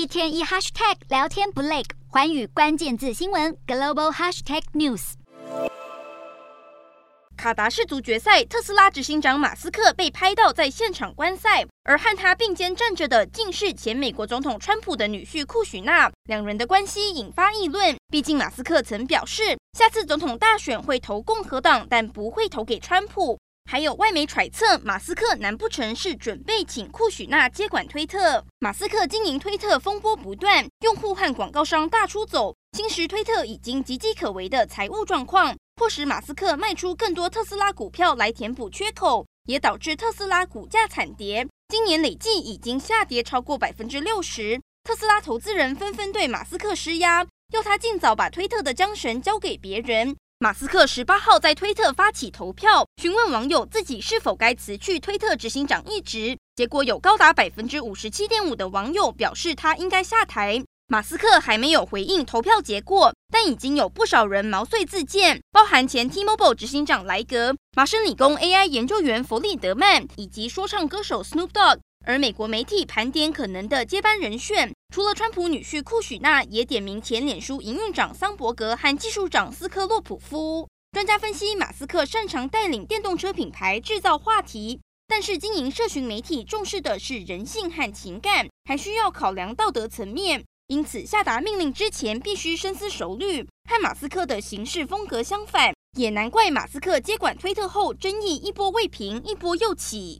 一天一 hashtag 聊天不累，环宇关键字新闻 global hashtag news。卡达氏足决赛，特斯拉执行长马斯克被拍到在现场观赛，而和他并肩站着的竟是前美国总统川普的女婿库许纳，两人的关系引发议论。毕竟马斯克曾表示，下次总统大选会投共和党，但不会投给川普。还有外媒揣测，马斯克难不成是准备请库许纳接管推特？马斯克经营推特风波不断，用户和广告商大出走，侵蚀推特已经岌岌可危的财务状况，迫使马斯克卖出更多特斯拉股票来填补缺口，也导致特斯拉股价惨跌，今年累计已经下跌超过百分之六十。特斯拉投资人纷纷对马斯克施压，要他尽早把推特的缰绳交给别人。马斯克十八号在推特发起投票，询问网友自己是否该辞去推特执行长一职。结果有高达百分之五十七点五的网友表示他应该下台。马斯克还没有回应投票结果，但已经有不少人毛遂自荐，包含前 T-Mobile 执行长莱格、麻省理工 AI 研究员弗里德曼以及说唱歌手 Snoop Dogg。而美国媒体盘点可能的接班人选，除了川普女婿库许纳，也点名前脸书营运长桑伯格和技术长斯科洛普夫。专家分析，马斯克擅长带领电动车品牌制造话题，但是经营社群媒体重视的是人性和情感，还需要考量道德层面，因此下达命令之前必须深思熟虑。和马斯克的行事风格相反，也难怪马斯克接管推特后争议一波未平，一波又起。